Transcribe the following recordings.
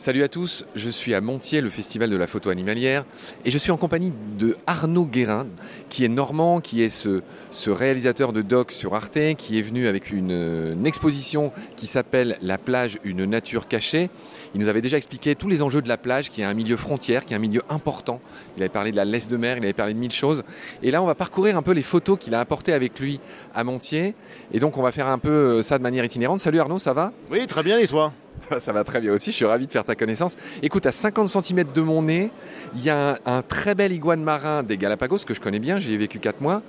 Salut à tous, je suis à Montier, le festival de la photo animalière, et je suis en compagnie de Arnaud Guérin, qui est normand, qui est ce, réalisateur de doc sur Arte, qui est venu avec une, une exposition qui s'appelle La plage, une nature cachée. Il nous avait déjà expliqué tous les enjeux de la plage, qui est un milieu frontière, qui est un milieu important. Il avait parlé de la laisse de mer, il avait parlé de mille choses. Et là, on va parcourir un peu les photos qu'il a apportées avec lui à Montier. Et donc, on va faire un peu ça de manière itinérante. Salut Arnaud, ça va? Oui, très bien, et toi? Ça va très bien aussi, je suis ravi de faire ta connaissance. Écoute, à 50 cm de mon nez, il y a un, un, très bel iguane marin des Galapagos que je connais bien, j'y ai vécu 4 mois.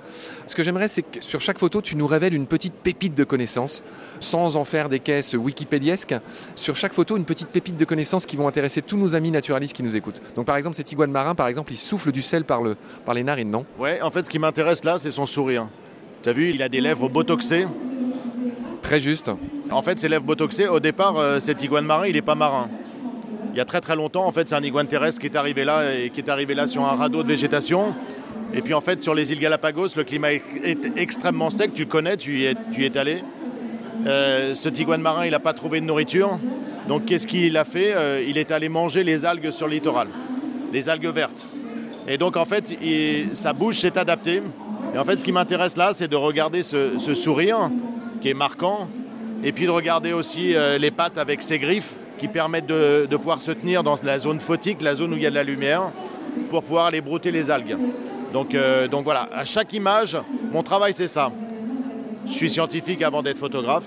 Ce que j'aimerais, c'est que sur chaque photo, tu nous révèles une petite pépite de connaissances, sans en faire des caisses wikipédiesques. Sur chaque photo, une petite pépite de connaissances qui vont intéresser tous nos amis naturalistes qui nous écoutent. Donc par exemple, cet iguane marin, par exemple, il souffle du sel par, le, par les narines, non? Ouais, en fait, ce qui m'intéresse là, c'est son sourire. Tu as vu, il a des lèvres botoxées. Très juste. En fait, ces lèvres botoxées, au départ, euh, cet iguane marin, il n'est pas marin. Il y a très très longtemps, en fait, c'est un iguane terrestre qui est arrivé là et qui est arrivé là sur un radeau de végétation. Et puis en fait, sur les îles Galapagos, le climat est, extrêmement sec. Tu le connais, tu y es, allé. Euh, ce iguane marin, il n'a pas trouvé de nourriture. Donc qu'est-ce qu'il a fait euh, Il est allé manger les algues sur le littoral, les algues vertes. Et donc en fait, sa bouche s'est adaptée. Et en fait, ce qui m'intéresse là, c'est de regarder ce sourire qui est marquant, et puis de regarder aussi euh, les pattes avec ses griffes qui permettent de, pouvoir se tenir dans la zone photique, la zone où il y a de la lumière, pour pouvoir aller brouter les algues. Donc, euh, donc voilà, à chaque image, mon travail c'est ça. Je suis scientifique avant d'être photographe,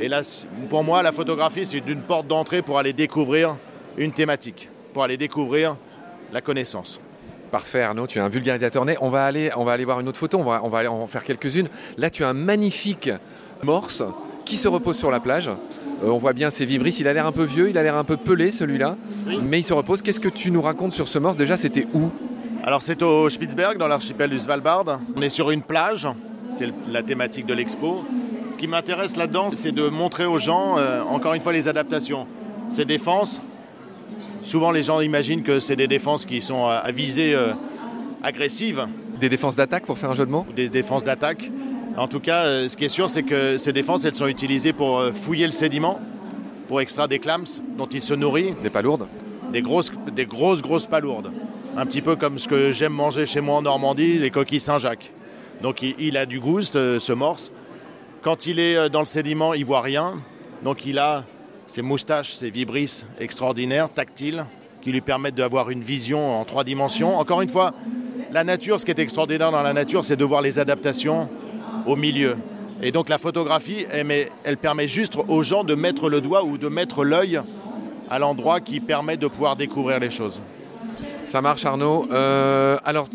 et là, pour moi, la photographie c'est une porte d'entrée pour aller découvrir une thématique, pour aller découvrir la connaissance. Parfait Arnaud, tu es un vulgarisateur né. On va aller, on va aller voir une autre photo, on va, on va aller en faire quelques-unes. Là tu as un magnifique morse qui se repose sur la plage. Euh, on voit bien ses vibrisses, il a l'air un peu vieux, il a l'air un peu pelé celui-là, oui. mais il se repose. Qu'est-ce que tu nous racontes sur ce morse? Déjà c'était où? Alors c'est au Spitzberg, dans l'archipel du Svalbard. On est sur une plage, c'est la thématique de l'expo. Ce qui m'intéresse là-dedans, c'est de montrer aux gens, euh, encore une fois, les adaptations. Ces défenses, souvent les gens imaginent que c'est des défenses qui sont à visée euh, agressive. Des défenses d'attaque pour faire un jeu de mots? Des défenses d'attaque. En tout cas, euh, ce qui est sûr, c'est que ces défenses, elles sont utilisées pour euh, fouiller le sédiment, pour extraire des clams dont il se nourrit. Des palourdes Des grosses, des grosses, grosses palourdes. Un petit peu comme ce que j'aime manger chez moi en Normandie, les coquilles Saint-Jacques. Donc il, il, a du goût, ce, ce morse. Quand il est dans le sédiment, il voit rien. Donc il a ses moustaches, ses vibrisses extraordinaires, tactiles, qui lui permettent d'avoir une vision en trois dimensions. Encore une fois, la nature, ce qui est extraordinaire dans la nature, c'est de voir les adaptations au milieu. Et donc la photographie, elle, elle, permet juste aux gens de mettre le doigt ou de mettre l'œil à l'endroit qui permet de pouvoir découvrir les choses. Ça marche Arnaud. Euh, alors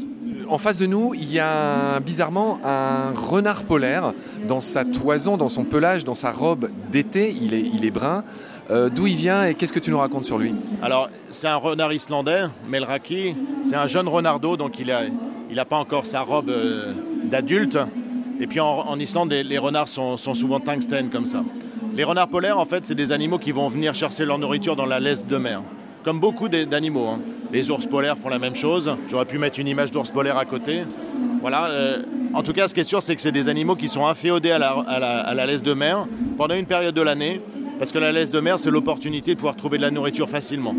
en face de nous, il y a bizarrement un renard polaire dans sa toison, dans son pelage, dans sa robe d'été. Il est, il est brun. Euh, D'où il vient et qu'est-ce que tu nous racontes sur lui? Alors, c'est un renard islandais, Melraki. C'est un jeune renardeau, donc il n'a il a pas encore sa robe euh, d'adulte. Et puis en, Islande, les, renards sont, souvent tungstènes comme ça. Les renards polaires, en fait, c'est des animaux qui vont venir chercher leur nourriture dans la laisse de mer. Comme beaucoup d'animaux. Hein. Les ours polaires font la même chose. J'aurais pu mettre une image d'ours polaire à côté. Voilà. Euh, en tout cas, ce qui est sûr, c'est que c'est des animaux qui sont inféodés à la, à, la, à la laisse de mer pendant une période de l'année. Parce que la laisse de mer, c'est l'opportunité de pouvoir trouver de la nourriture facilement.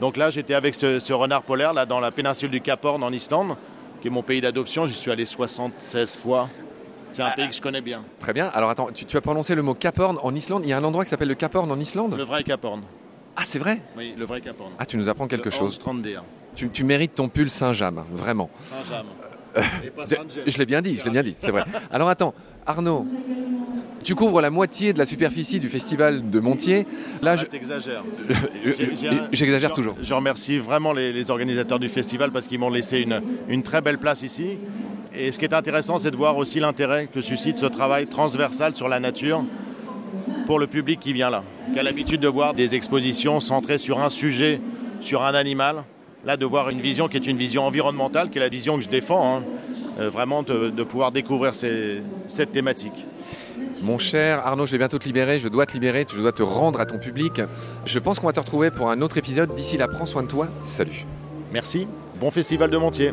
Donc là, j'étais avec ce, ce, renard polaire là, dans la péninsule du Cap Horn en Islande, qui est mon pays d'adoption. J'y suis allé 76 fois. C'est un ah, pays que je connais bien. Très bien. Alors attends, tu, tu, as prononcé le mot Cap Horn en Islande. Il y a un endroit qui s'appelle le Cap Horn en Islande Le vrai Cap Horn. Ah, c'est vrai Oui, le vrai Cap Horn. Ah, tu nous apprends quelque le chose. 30D. Tu, tu, mérites ton pull Saint-James, vraiment. Saint-James. Euh, je l'ai bien dit, je l'ai bien dit, c'est vrai. Alors attends, Arnaud, tu couvres la moitié de la superficie du festival de Montier. Là, je... T'exagères. J'exagère toujours. Je remercie vraiment les, les organisateurs du festival parce qu'ils m'ont laissé une, une très belle place ici. Et ce qui est intéressant, c'est de voir aussi l'intérêt que suscite ce travail transversal sur la nature pour le public qui vient là, qui a l'habitude de voir des expositions centrées sur un sujet, sur un animal. Là, de voir une vision qui est une vision environnementale, qui est la vision que je défends, hein, euh, vraiment de, de, pouvoir découvrir ces, cette thématique. Mon cher Arnaud, je vais bientôt te libérer, je dois te libérer, je dois te rendre à ton public. Je pense qu'on va te retrouver pour un autre épisode. D'ici là, prends soin de toi. Salut. Merci. Bon festival de Montier.